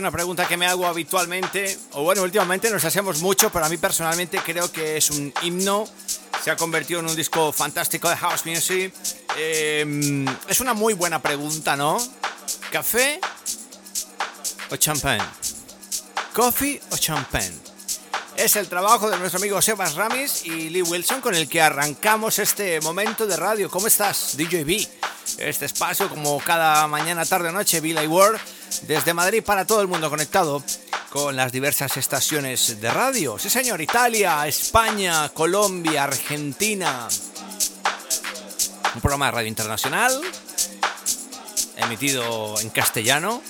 una pregunta que me hago habitualmente, o bueno, últimamente nos hacemos mucho, pero a mí personalmente creo que es un himno. Se ha convertido en un disco fantástico de house music. Eh, es una muy buena pregunta, ¿no? ¿Café o champán? ¿Coffee o champán? Es el trabajo de nuestro amigo Sebas Ramis y Lee Wilson con el que arrancamos este momento de radio. ¿Cómo estás, DJ B? Este espacio, como cada mañana, tarde o noche, Be Like World, desde Madrid para todo el mundo conectado con las diversas estaciones de radio. Sí, señor, Italia, España, Colombia, Argentina. Un programa de radio internacional, emitido en castellano.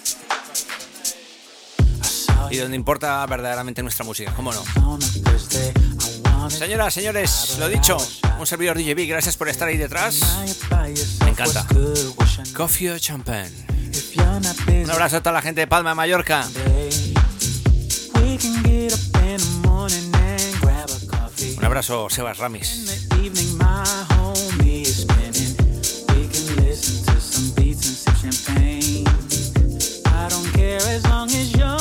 Y donde importa verdaderamente nuestra música, ¿cómo no? Señoras, señores, lo dicho, un servidor DJB, gracias por estar ahí detrás. Me encanta. Coffee o champán. Un abrazo a toda la gente de Palma de Mallorca. Un abrazo, Sebas Ramis. As long as you're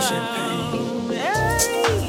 champagne. Hey.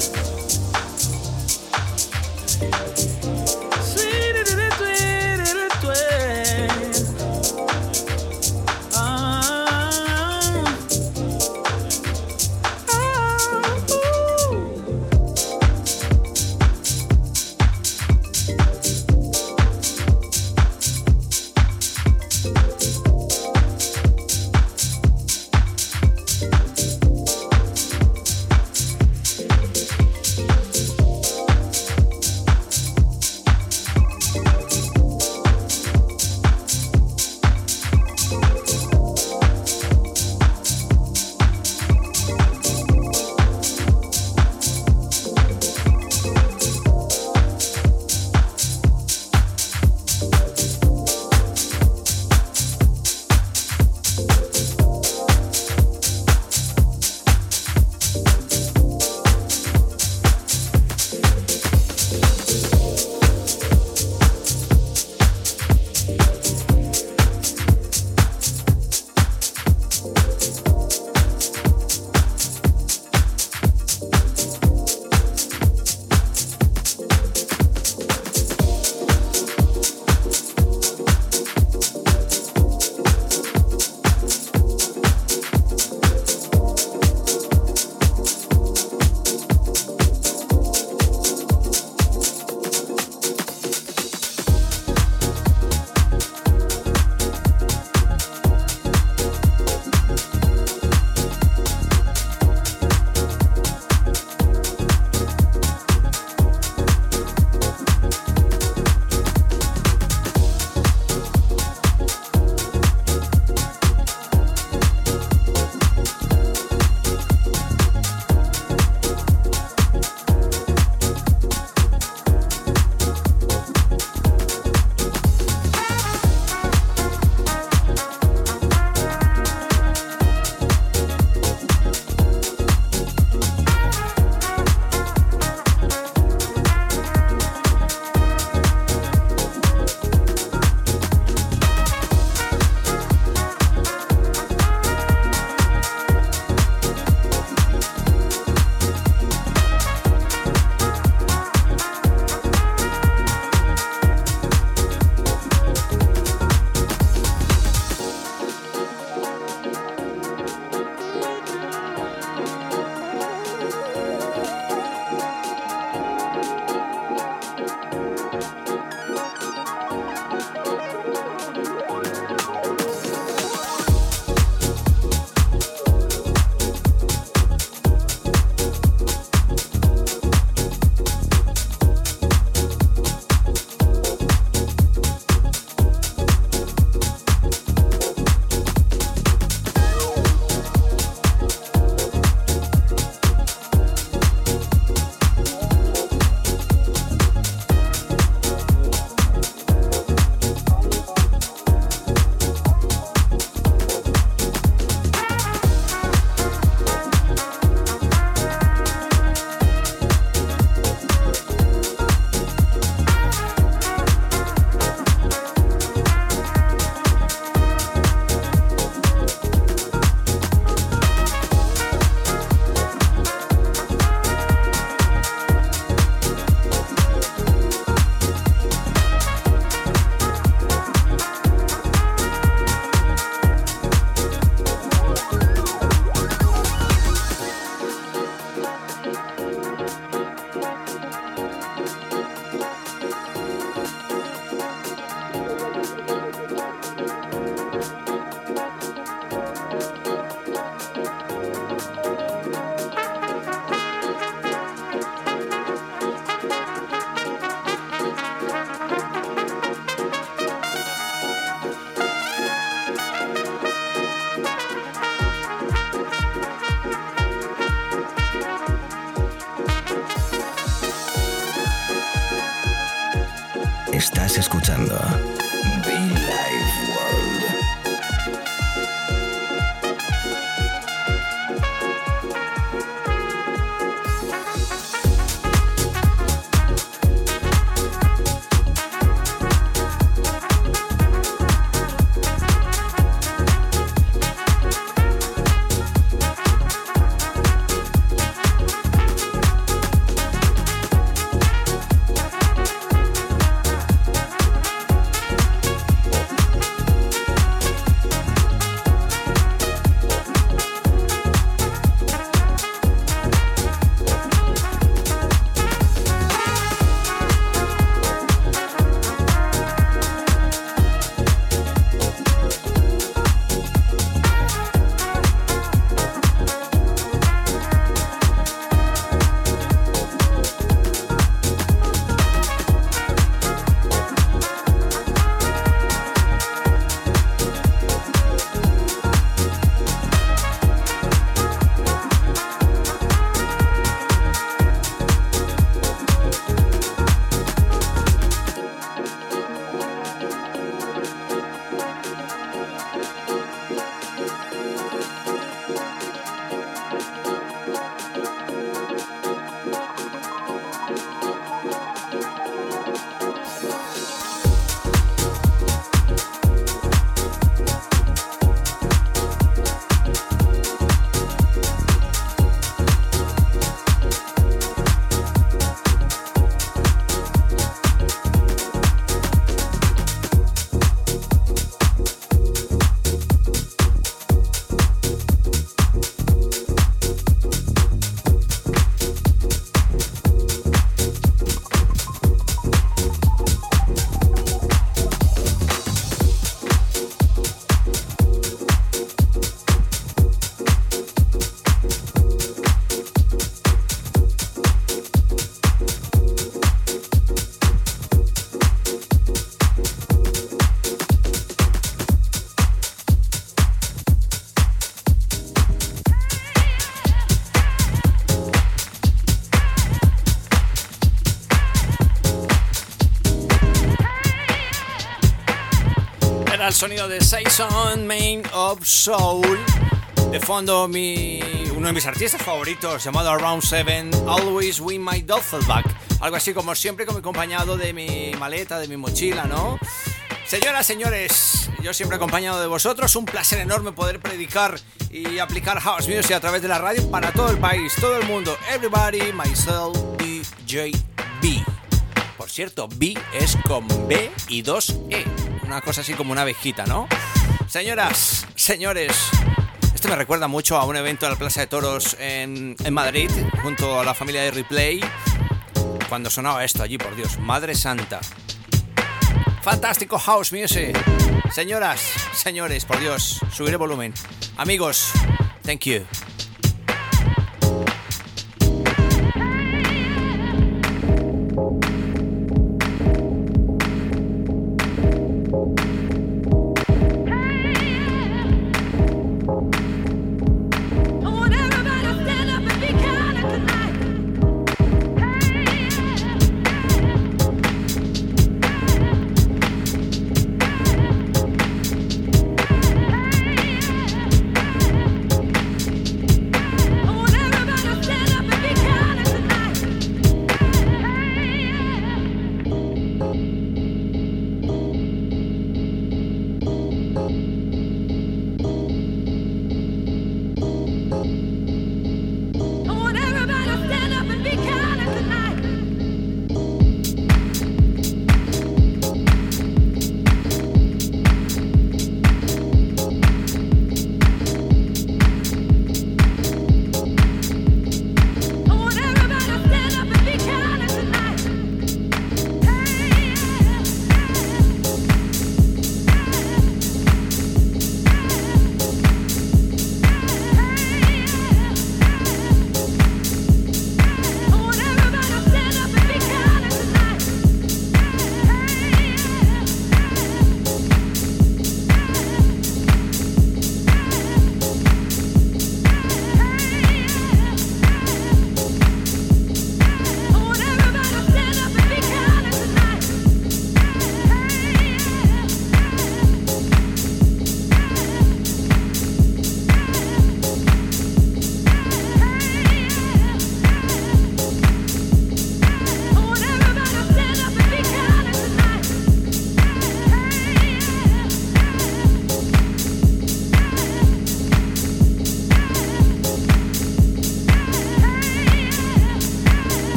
Sonido de Saison Main of Soul. De fondo, mi, uno de mis artistas favoritos, llamado Around Seven, Always Win My Duffelback. Algo así como siempre, con mi acompañado de mi maleta, de mi mochila, ¿no? Señoras, señores, yo siempre acompañado de vosotros. Un placer enorme poder predicar y aplicar House Music a través de la radio para todo el país, todo el mundo. Everybody, myself, DJ B. Por cierto, B es con B y dos. Una cosa así como una abejita, ¿no? Señoras, señores, esto me recuerda mucho a un evento en la Plaza de Toros en, Madrid, junto a la familia de Replay, cuando sonaba esto allí, por Dios, Madre Santa. Fantástico house music. Señoras, señores, por Dios, subiré volumen. Amigos, thank you.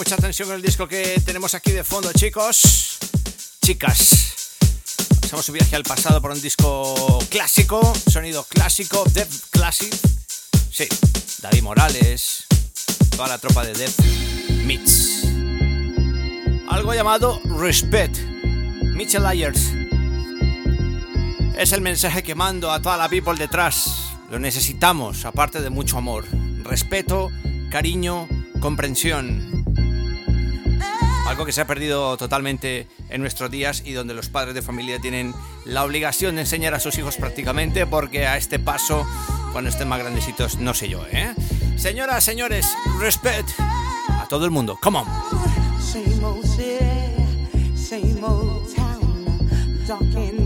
Mucha atención con el disco que tenemos aquí de fondo, chicos. Chicas. Hacemos un viaje al pasado por un disco clásico, sonido clásico, Dev Classic. Sí, David Morales, toda la tropa de Dev Meets. Algo llamado Respect, Mitchell Ayers. Es el mensaje que mando a toda la people detrás. Lo necesitamos, aparte de mucho amor. Respeto, cariño, comprensión algo que se ha perdido totalmente en nuestros días y donde los padres de familia tienen la obligación de enseñar a sus hijos prácticamente porque a este paso, cuando estén más grandecitos, no sé yo, ¿eh? Señoras, señores, respect a todo el mundo. Come on. Same old city, same old town,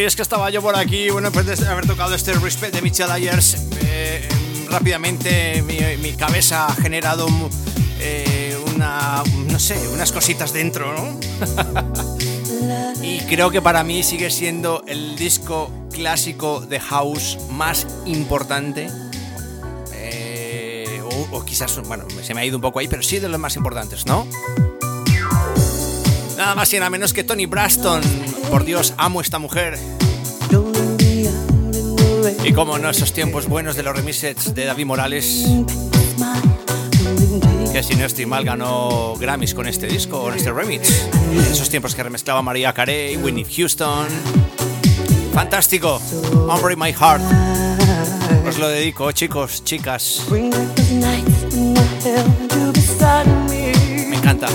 y es que estaba yo por aquí, bueno, después de haber tocado este Respect de Mitchell Ayers, eh, rápidamente mi, cabeza ha generado eh, una, no sé, unas cositas dentro, ¿no? y creo que para mí sigue siendo el disco clásico de house más importante. Eh, o, o, quizás, bueno, se me ha ido un poco ahí, pero sí de los más importantes, ¿no? Nada más y nada menos que Tony Braston. Por Dios, amo esta mujer. Y como no, esos tiempos buenos de los remixes de David Morales. Que si no estoy mal ganó Grammys con este disco, con este remix. Esos tiempos que remezclaba María Carey, Whitney Houston. Fantástico. Hombre My Heart. Os lo dedico, chicos, chicas. Me encanta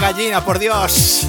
gallina, por Dios.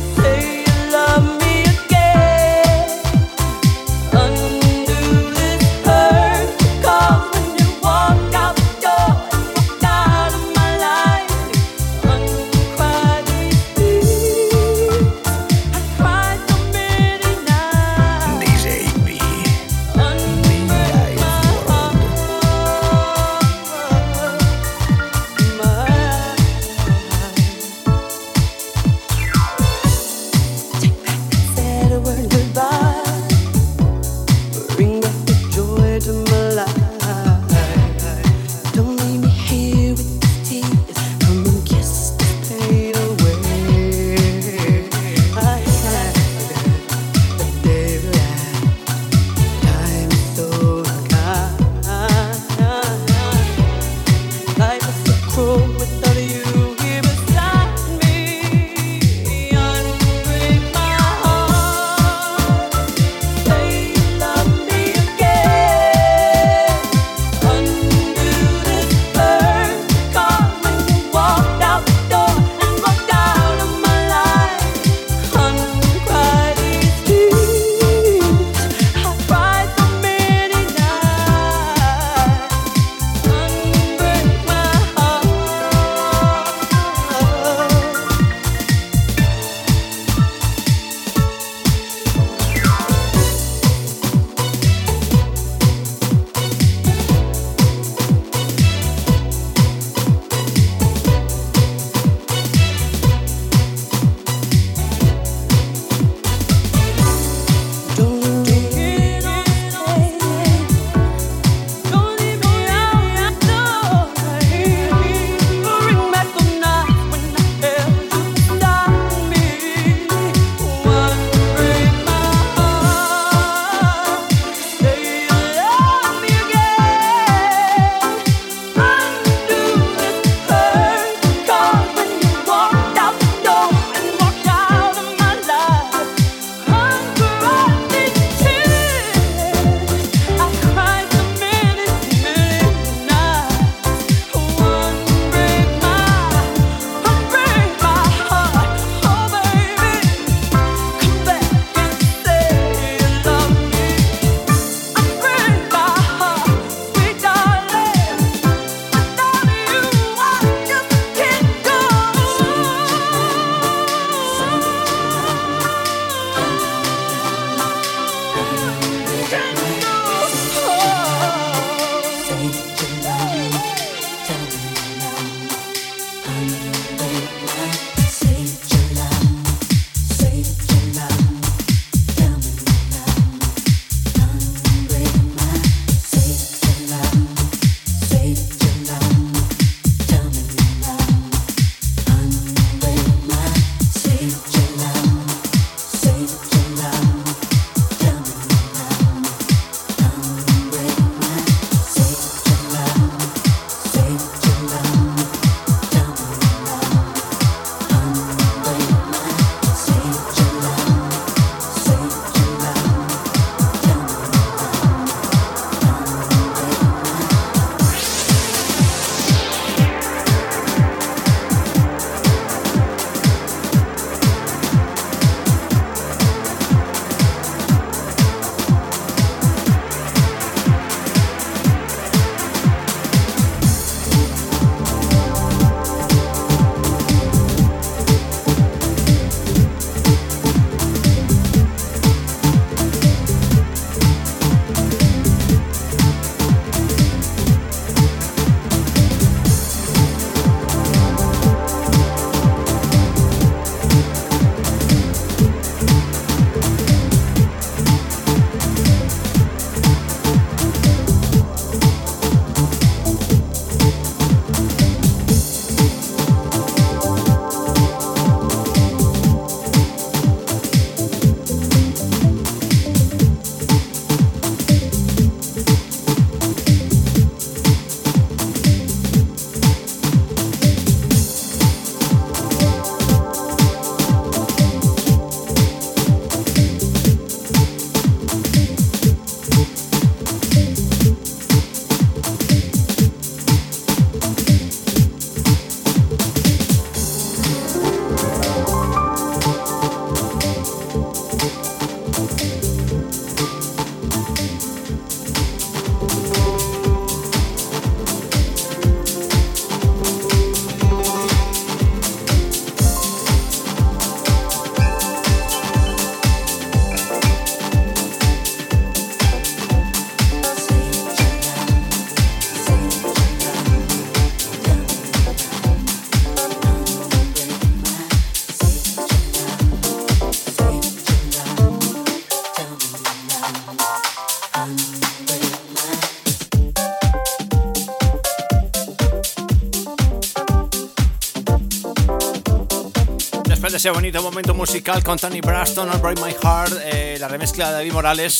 Ese bonito momento musical con Tony Braston, All Break My Heart, eh, la remezcla de David Morales.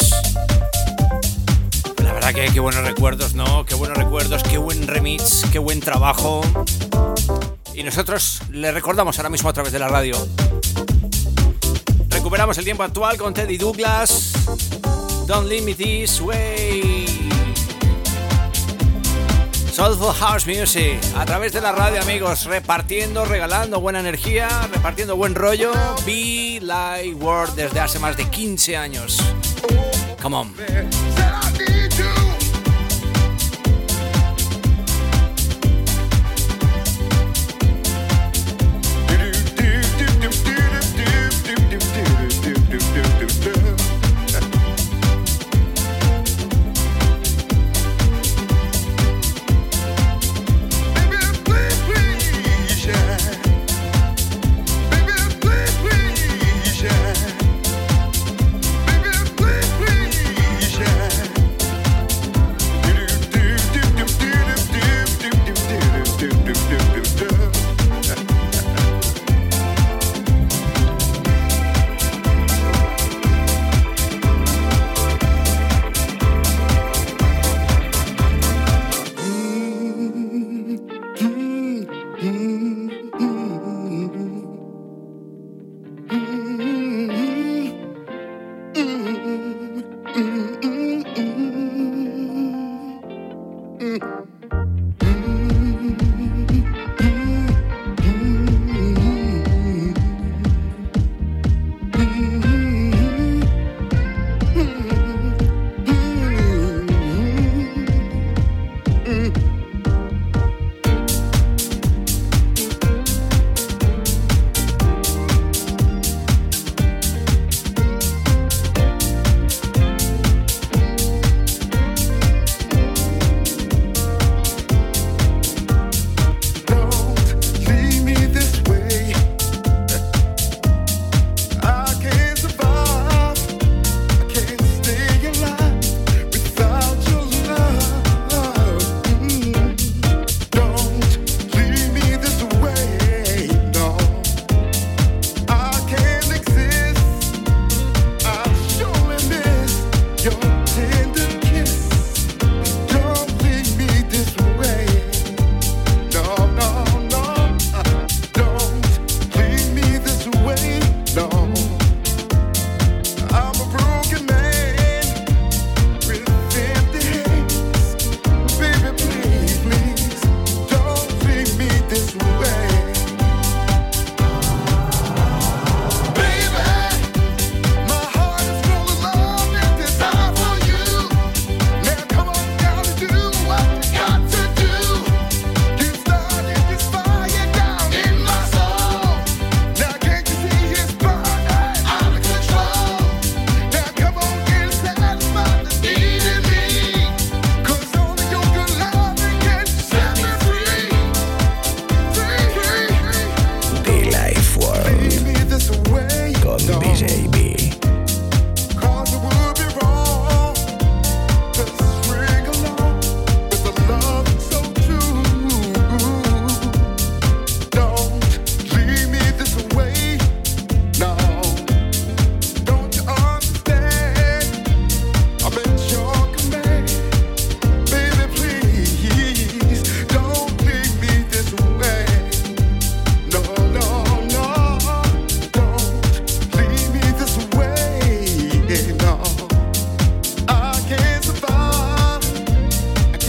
La verdad que qué buenos recuerdos, ¿no? Qué buenos recuerdos, qué buen remix, qué buen trabajo. Y nosotros le recordamos ahora mismo a través de la radio. Recuperamos el tiempo actual con Teddy Douglas. Don't limit this way. Soulful House Music a través de la radio, amigos, repartiendo, regalando buena energía, repartiendo buen rollo. Be Light World desde hace más de 15 años. Come on.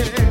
say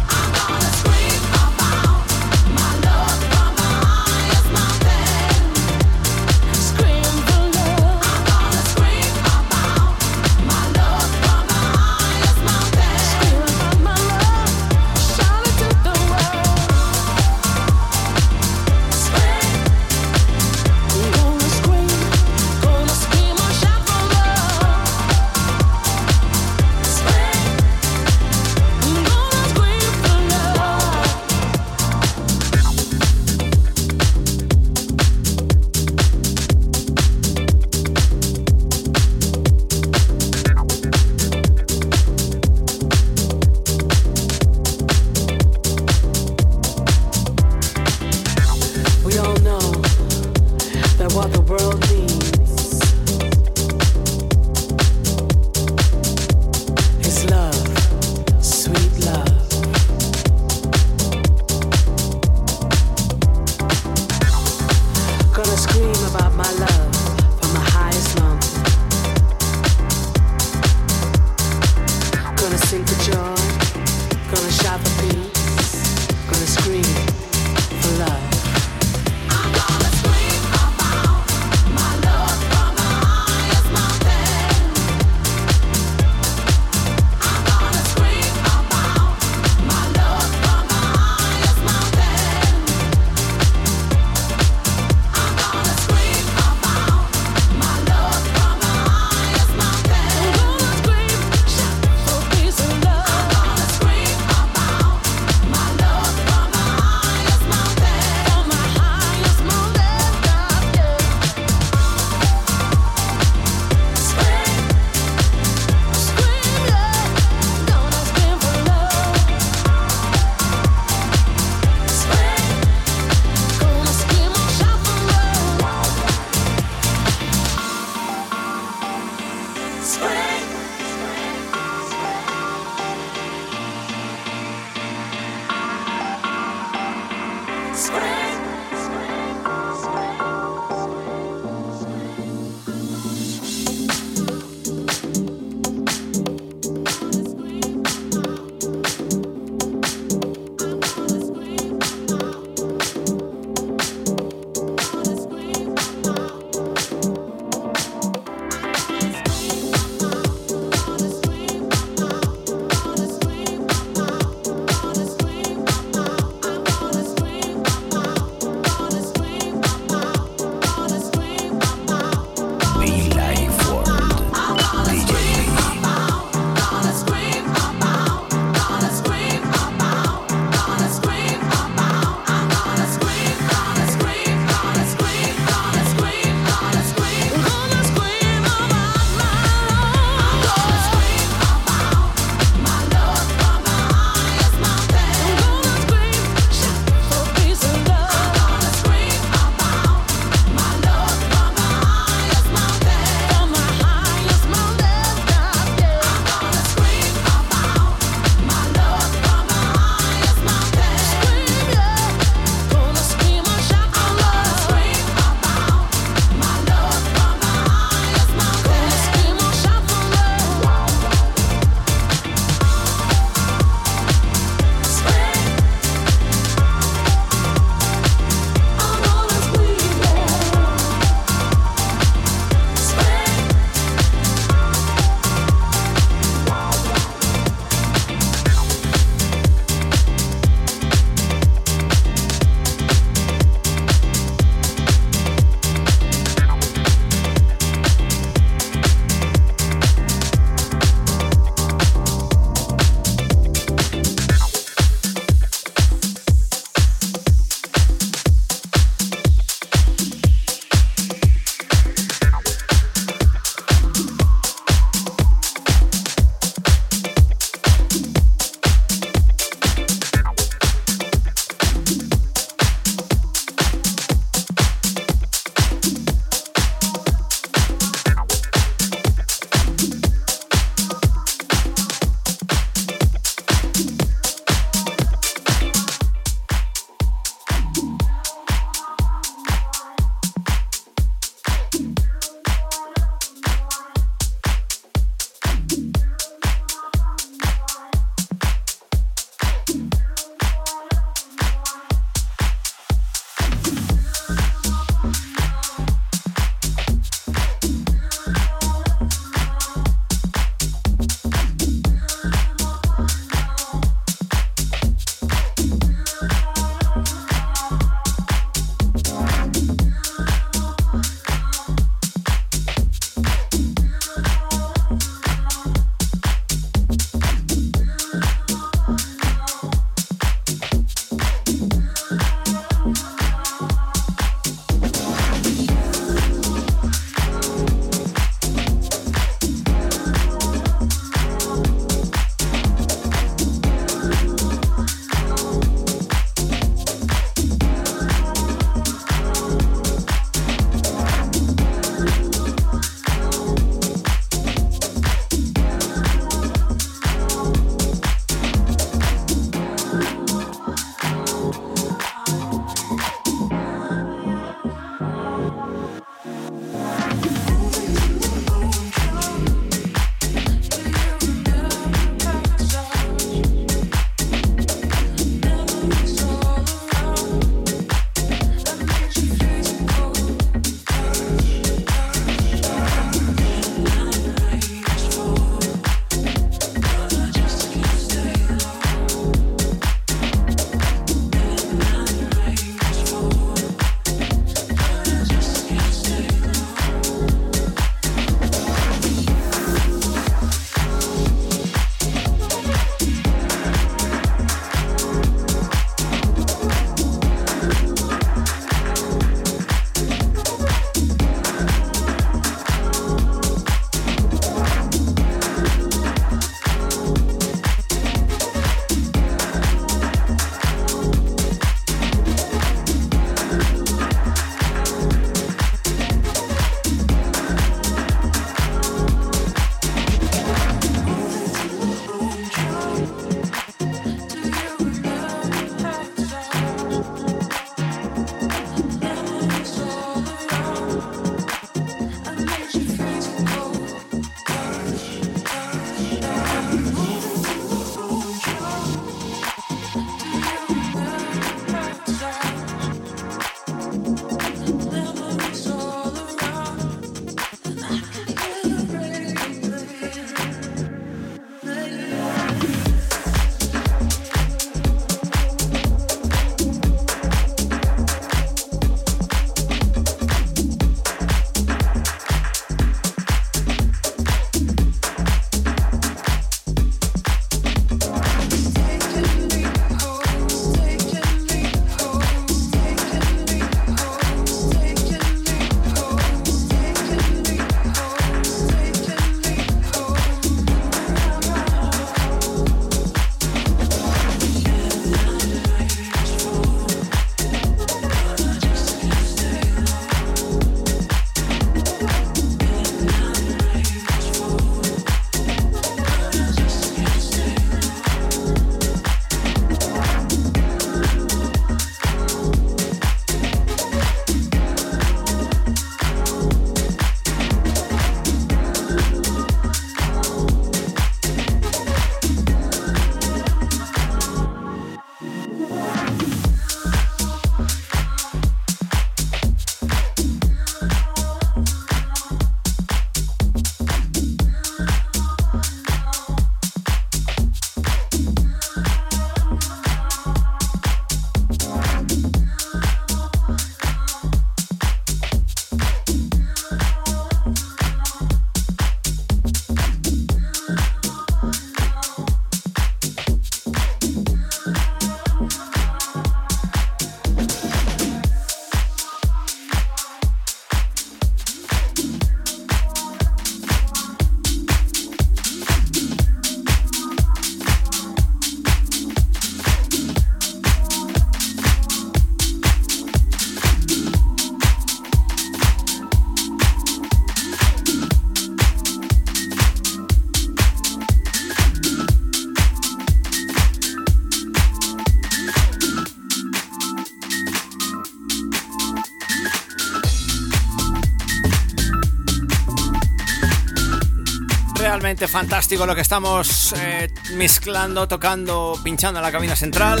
fantástico lo que estamos eh, mezclando, tocando, pinchando en la cabina central.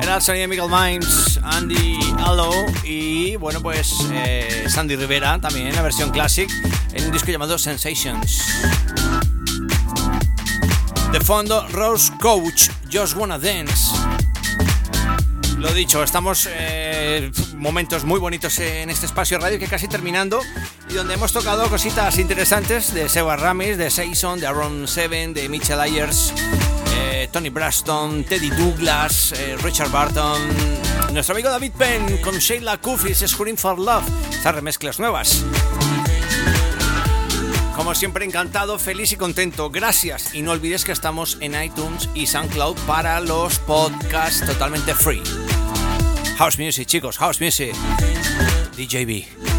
Era el sonido de Andy Allo y bueno pues eh, Sandy Rivera también en la versión classic en un disco llamado Sensations. De fondo Rose Coach, Just Wanna Dance. Lo dicho, estamos eh, momentos muy bonitos en este espacio radio que casi terminando y donde hemos tocado cositas interesantes de Seba Ramis, de Saison, de Aaron Seven, de Mitchell Ayers, eh, Tony Braston, Teddy Douglas, eh, Richard Barton, nuestro amigo David Penn con Sheila Kufis, Scream for Love, estas remezclas nuevas. Como siempre, encantado, feliz y contento. Gracias. Y no olvides que estamos en iTunes y SoundCloud para los podcasts totalmente free. House Music, chicos, House Music. DJB.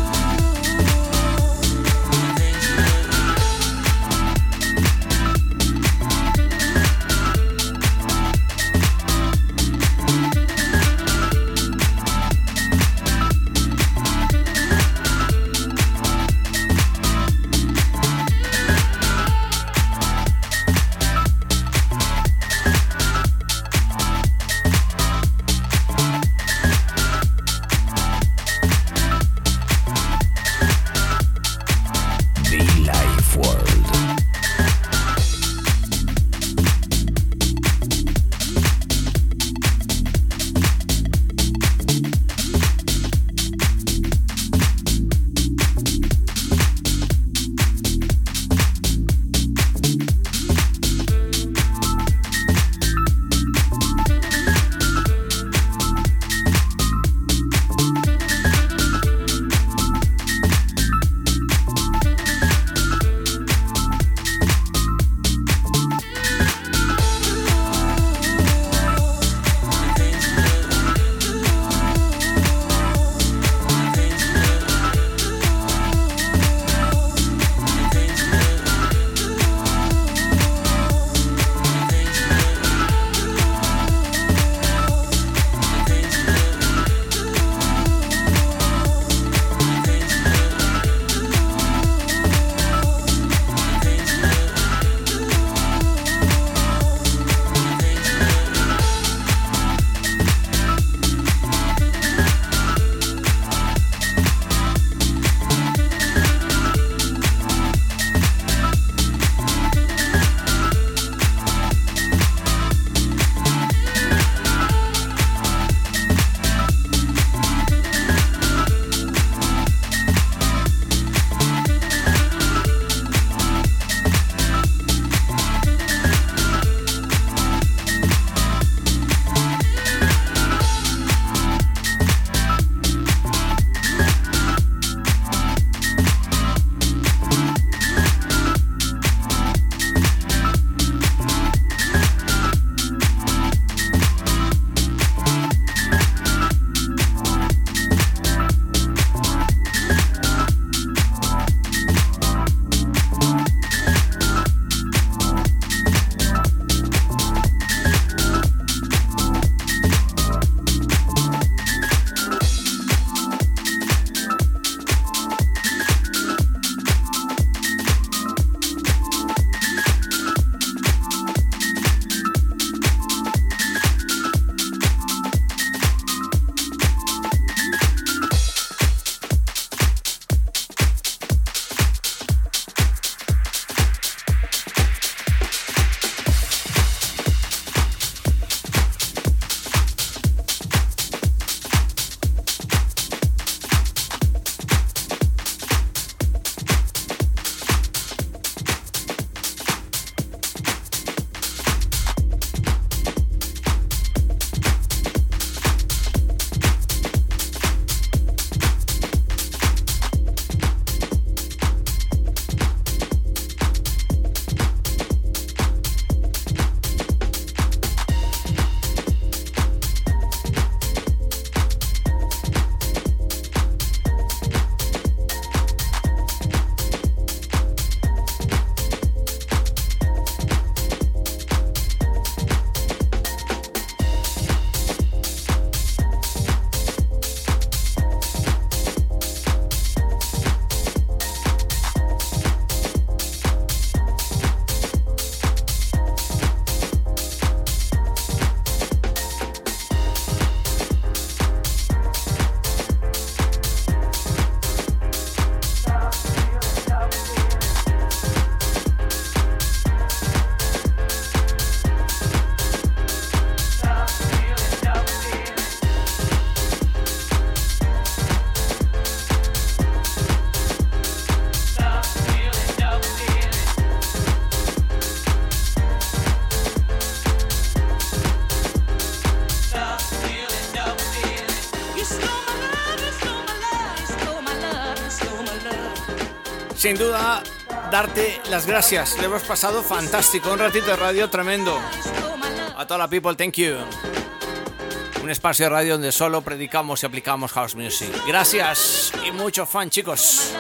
Sin duda, darte las gracias. Le hemos pasado fantástico, un ratito de radio tremendo. A toda la people, thank you. Un espacio de radio donde solo predicamos y aplicamos house music. Gracias y mucho fan, chicos.